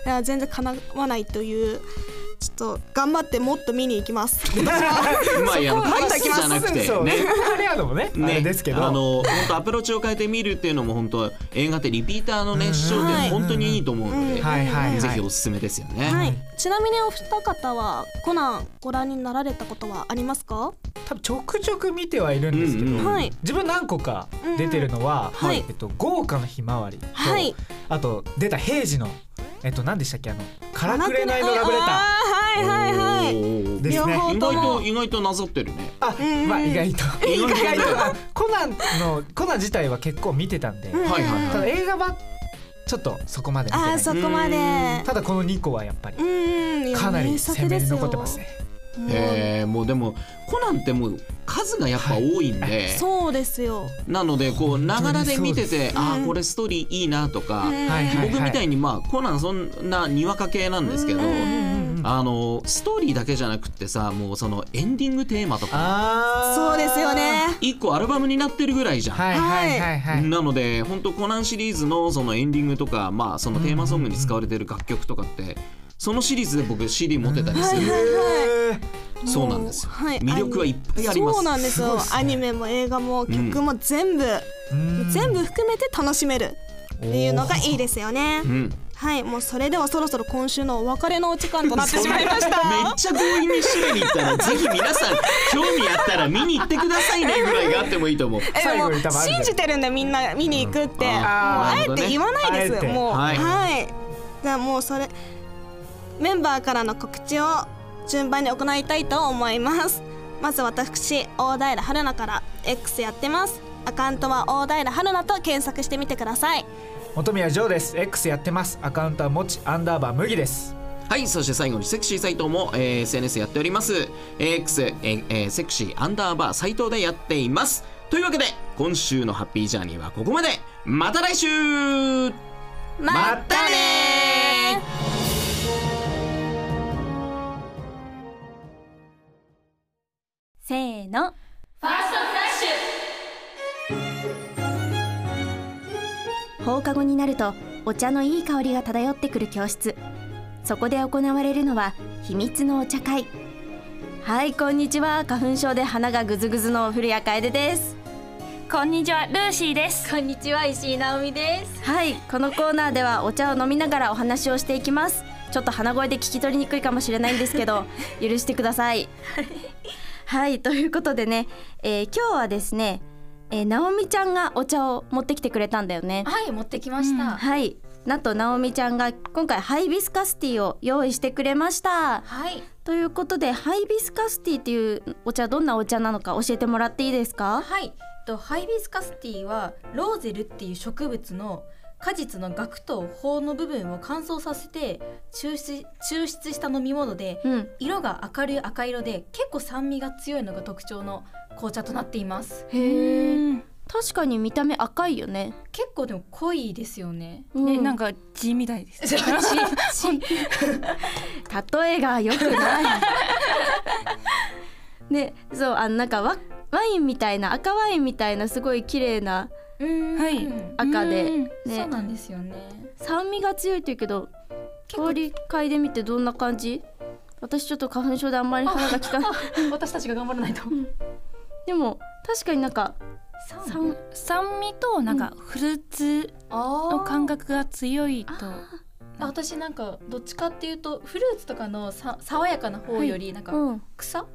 いや全然かなわないというちょっと頑張ってもっと見に行きます。まあいや回数 じゃなくてね。あれのもねねですけど、あの本当アプローチを変えて見るっていうのも本当映画ってリピーターのね視聴点本当にいいと思うので、ぜひおすすめですよね。はい。ちなみにお二方はコナンご覧になられたことはありますか？多分ちょくちょく見てはいるんですけど、自分何個か出てるのは、えっと豪華のひまわりと、あと出た平時のえっと何でしたっけ？あのからくれないのラブレター。はいはいはい。ですね。意外と意外となぞってるね。あまあ意外と。意外と。コナンのコナン自体は結構見てたんで、はいはいはい、ただ映画版ちょっとそこまであそこまで。ただこの2個はやっぱりかなり鮮明に残ってますねへえもうでもコナンってもう数がやっぱ多いんで、はい、そうですよ。なのでこうながらで見ててああこれストーリーいいなとか、僕みたいにまあコナンそんなにわか系なんですけど、あのストーリーだけじゃなくてさもうそのエンディングテーマとか。そうですよね。一個アルバムになってるぐらいじゃん、はいはいはいはい、なので本当コナンシリーズのそのエンディングとかまあそのテーマソングに使われてる楽曲とかってそのシリーズで僕 CD 持ってたりする、はいはいはい。そうなんですよ、はい、魅力はいっぱいあります。そうなんですよ、ね、アニメも映画も曲も全部、うん、全部含めて楽しめるっていうのがいいですよね、うん、はい。もうそれではそろそろ今週のお別れのお時間となってしまいました。めっちゃ強引に締めに行ったらぜひ皆さん興味あったら見に行ってくださいねぐらいがあってもいいと思う。えも信じてるんでみんな見に行くって、うん、ああえて言わないです、もうはい、はい、じゃあもうそれメンバーからの告知を順番に行いたいと思います。まず私大平春菜から X やってます。アカウントは大平春菜と検索してみてください。本宮ジョーです。X やってます。アカウントはもちアンダーバー麦です。はいそして最後にセクシーサイトも、えー、SNS やっております。X、えーえー、セクシーアンダーバーサイトでやっています。というわけで今週のハッピージャーニーはここまで。また来週。またねせーのファーストフラッシュ。放課後になるとお茶のいい香りが漂ってくる教室。そこで行われるのは秘密のお茶会。はいこんにちは。花粉症で鼻がぐずぐずの古谷楓です。こんにちはルーシーです。こんにちは石井直美です。はいこのコーナーではお茶を飲みながらお話をしていきます。ちょっと鼻声で聞き取りにくいかもしれないんですけど 許してくださいはいということでね、えー、今日はですねえー、直美ちゃんがお茶を持ってきてくれたんだよね。はい持ってきました、うん、はい。なんと直美ちゃんが今回ハイビスカスティーを用意してくれました。はい。ということでハイビスカスティーっていうお茶どんなお茶なのか教えてもらっていいですか？はい。とハイビスカスティーはローゼルっていう植物の果実のガクと苞の部分を乾燥させて抽出抽出した飲み物で、うん、色が明るい赤色で結構酸味が強いのが特徴の紅茶となっています。へえ確かに見た目赤いよね。結構でも濃いですよね、うん、ねなんか血みたいです。例えがよくない。ねそうあのなんかワワインみたいな赤ワインみたいなすごい綺麗なはい。赤で、ね、そうなんですよね。酸味が強いって言うけど香り嗅いでみてどんな感じ？私ちょっと花粉症であんまり鼻が効かない。私たちが頑張らないと、でも確かになんか酸酸味となんかフルーツの感覚が強いと、私なんかどっちかっていうとフルーツとかのさ爽やかな方よりなんか草、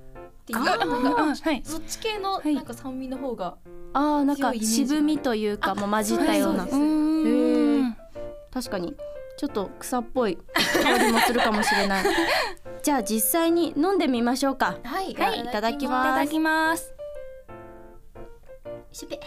っていう。なんか、そっち系のなんか酸味の方がああなんか渋みというかも混じったような、へ確かに。ちょっと草っぽい香りもするかもしれない。じゃあ実際に飲んでみましょうか。はい、い、ただきます。いただきます。スペ。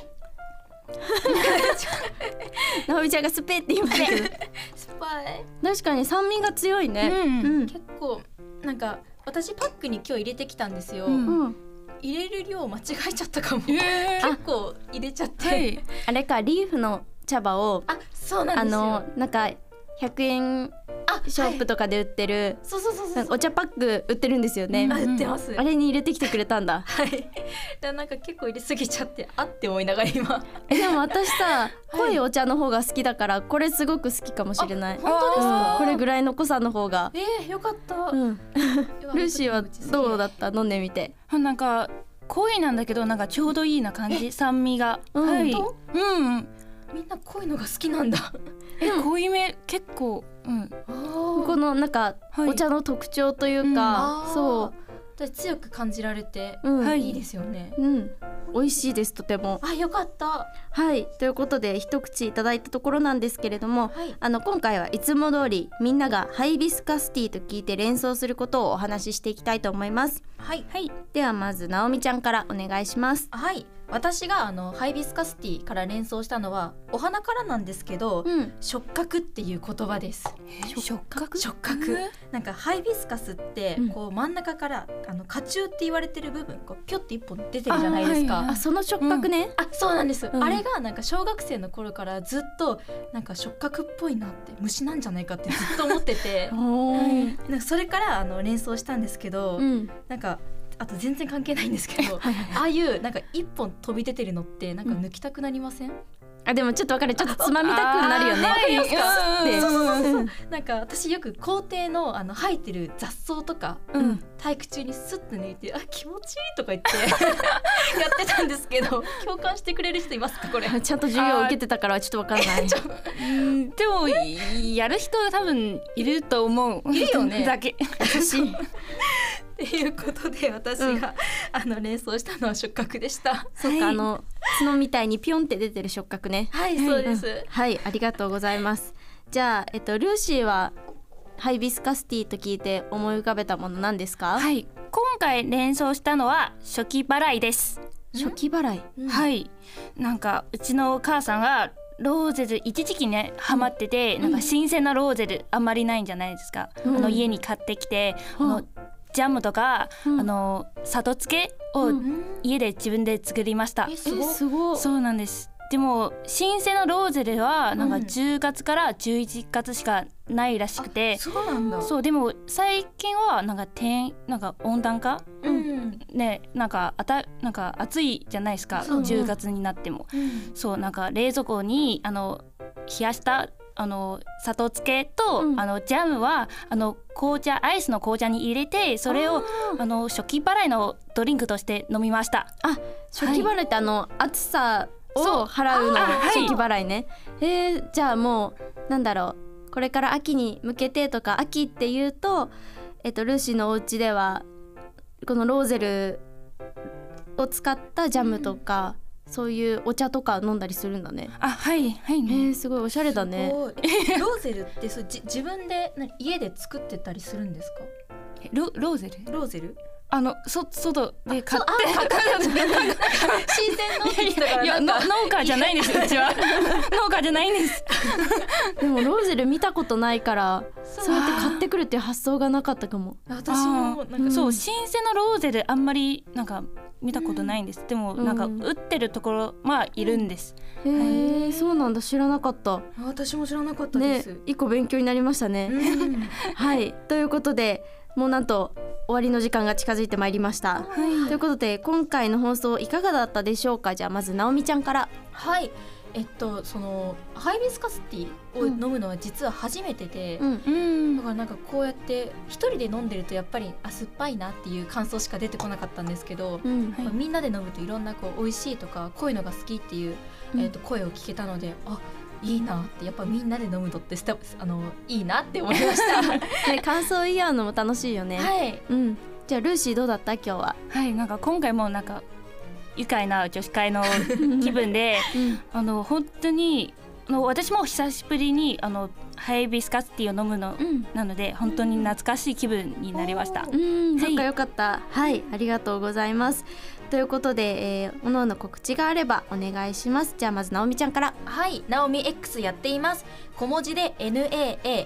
直美ちゃんがスペって言いましたけど。スパイ。確かに酸味が強いね、うん、結構なんか私パックに今日入れてきたんですよ、うん。入れる量間違えちゃったかも、えー、結構入れちゃって、はい、あれかリーフの茶葉をあそうなんですよ。あのなんか100円ショップとかで売ってる、そうそうそうそうお茶パック売ってるんですよね、あ売ってます。あれに入れてきてくれたんだ。はい。でなんか結構入れすぎちゃってあって思いながら今。えでも私さ 濃いお茶の方が好きだからこれすごく好きかもしれない。本当ですか、これぐらいの濃さの方が。えー、よかった、うん、ルーシーはどうだった？飲んでみて。なんか濃いなんだけどなんかちょうどいいな感じ。酸味が、はい。うんみんな濃いのが好きなんだ。え濃いめ結構。うん。このなんかお茶の特徴というか、そう。強く感じられて、うん、い。いですよね。うん、美味しいですとても。あ、よかった。はい。ということで一口いただいたところなんですけれども、はい、あの今回はいつも通りみんながハイビスカスティーと聞いて連想することをお話ししていきたいと思います。はい。はい。ではまず直美ちゃんからお願いします。はい。私があのハイビスカスティーから連想したのはお花からなんですけど、うん、触覚っていう言葉です。触覚？触覚。なんかハイビスカスってこう真ん中から、あの花中って言われてる部分こうピョって一本出てるじゃないですか。あその触覚ね。あそうなんです、あれがなんか小学生の頃からずっとなんか触覚っぽいなって虫なんじゃないかってずっと思ってて。なんかそれからあの連想したんですけど、なんかあと全然関係ないんですけどああいうなんか一本飛び出てるのってなんか抜きたくなりません、あでもちょっとわかるちょっとつまみたくなるよね。なんか私よく校庭のあの生えてる雑草とか、うん、体育中にスッと抜いてあ気持ちいいとか言って やってたんですけど共感してくれる人いますかこれ？ちゃんと授業を受けてたからちょっとわかんない。うんでもやる人多分いると思う。いるよね。だけ 私。っていうことで私が、うん、あの連想したのは触覚でした。そうか、はい、あの角みたいにピョンって出てる触覚ね。はい、そうです、うん、はい、ありがとうございます。じゃあえっとルーシーはハイビスカスティーと聞いて思い浮かべたものなんですか？はい、今回連想したのは初期払いです。初期払い、うん、はい。なんかうちのお母さんがローゼル一時期ねハマってて、うん、なん。か新鮮なローゼルあんまりないんじゃないですか、うん、あの家に買ってきて、うん、あのジャムとか、うん、あの砂糖漬けを家で自分で作りました。えすごいそうなんです。でも新鮮なローゼルはなんか10月から11月しかないらしくて、そうなんだ。そうでも最近はなんか天なんか温暖化、うん、ねなんかあたなんか暑いじゃないですか、ね、10月になっても、うん、そうなんか冷蔵庫にあの冷やしたあの砂糖漬けと、うん、あのジャムはあの紅茶アイスの紅茶に入れてそれをあの初期払いのドリンクとして飲みました。あ初期払いって、はい、あの暑さを払うの初期払いね、はい、えー、じゃあもうなんだろう。これから秋に向けてとか秋っていうとえっとルーシーのお家ではこのローゼルを使ったジャムとか、そういうお茶とか飲んだりするんだね。あはいはい、ね、えー、すごいおしゃれだね。ローゼルってそうじ自分で家で作ってたりするんですか？ロローゼル？ローゼル？あのそ外で買って。新鮮農機だからいや農家じゃないんです うちは。農家じゃないんです。でもローゼル見たことないからそう。やって買ってくるっていう発想がなかったかも。私もなんかそう新鮮なローゼルあんまりなんか見たことないんです、でもなんか売ってるところまあいるんです、へえ、そうなんだ知らなかった。私も知らなかったです、一個勉強になりましたね、はい。ということでもうなんと終わりの時間が近づいてまいりました、はい、ということで今回の放送いかがだったでしょうか？じゃあまず直美ちゃんから。はい。えっとそのハイビスカスティーを飲むのは実は初めてで、うん、だからなんかこうやって一人で飲んでるとやっぱりあ酸っぱいなっていう感想しか出てこなかったんですけど、うん。はい、みんなで飲むといろんなこう美味しいとかこういうのが好きっていう、えっと声を聞けたのであいいなってやっぱみんなで飲むとってあのいいなって思いました。ね感想言い合うのも楽しいよね。はい。うん。じゃあルーシーどうだった？今日は。はいなんか今回もなんか愉快な女子会の 気分で、うん、あの本当にあの私も久しぶりにあのハイビスカスティーを飲むの、うん、なので本当に懐かしい気分になりました。うん、そっかよかった。はい。ありがとうございます。ということで、えー、おのおの告知があればお願いします。じゃあまずなおみちゃんから。はいなおみ X やっています。小文字で NAAOOMII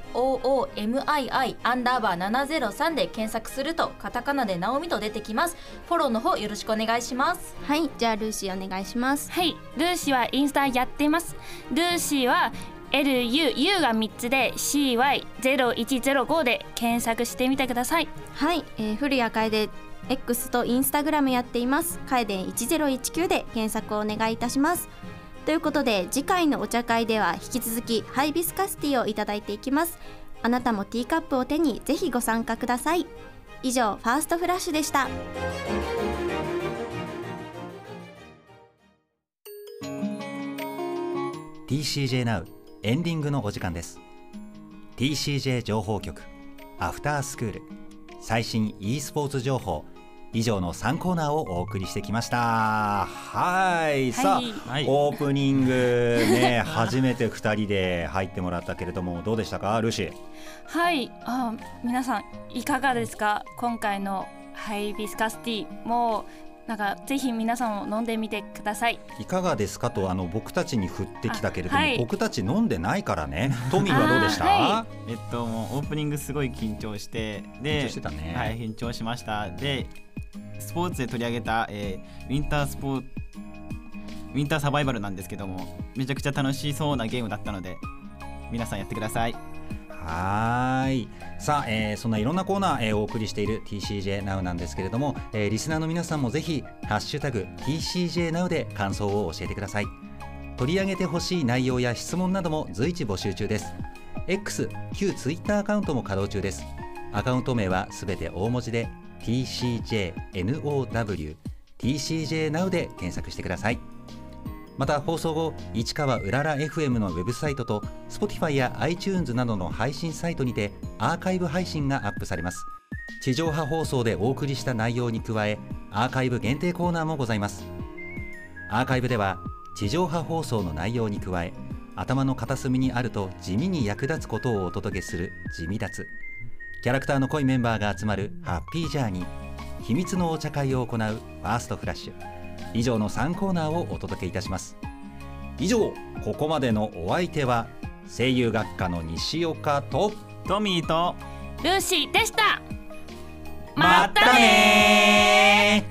アンダーバー703で検索するとカタカナでなおみと出てきます。フォローの方よろしくお願いします。はいじゃあルーシーお願いします。はいルーシーはインスタやってます。ルーシーは LUU が3つで CY0105 で検索してみてください。はい、えー、古谷楓 X とインスタグラムやっています。カエデン1019で検索をお願いいたします。ということで次回のお茶会では引き続きハイビスカスティーをいただいていきます。あなたもティーカップを手にぜひご参加ください。以上ファーストフラッシュでした。TCJ Now エンディングのお時間です。TCJ 情報局アフタースクール最新 e スポーツ情報以上の3コーナーをお送りしてきました。はい。さあ、はい、オープニングね 初めて2人で入ってもらったけれどもどうでしたかルシー？はい。あ皆さんいかがですか？今回のハイビスカスティーもなんかぜひ皆さんも飲んでみてください。いかがですかとあの僕たちに振ってきたけれども、はい、僕たち飲んでないからね。トミーはどうでした、はい、えっともうオープニングすごい緊張してで緊張してたね。はい緊張しました。でスポーツで取り上げた、えー、ウィンタースポーツウィンターサバイバルなんですけどもめちゃくちゃ楽しそうなゲームだったので皆さんやってください。はい。さあ、えー、そんないろんなコーナー、えー、お送りしている TCJ Now なんですけれども、えー、リスナーの皆さんもぜひ「ハッシュタグ #TCJ Now」で感想を教えてください。取り上げてほしい内容や質問なども随時募集中です。X 旧 Twitter アカウントも稼働中です。アカウント名はすべて大文字で TCJNOW TCJ Now で検索してください。また放送後市川うらら FM のウェブサイトと Spotify や iTunes などの配信サイトにてアーカイブ配信がアップされます。地上波放送でお送りした内容に加えアーカイブ限定コーナーもございます。アーカイブでは地上波放送の内容に加え頭の片隅にあると地味に役立つことをお届けする地味立つキャラクターの濃いメンバーが集まるハッピージャーニー。秘密のお茶会を行うファーストフラッシュ。以上の3コーナーをお届けいたします。以上ここまでのお相手は声優学科の西岡とトミーとルーシーでした。またね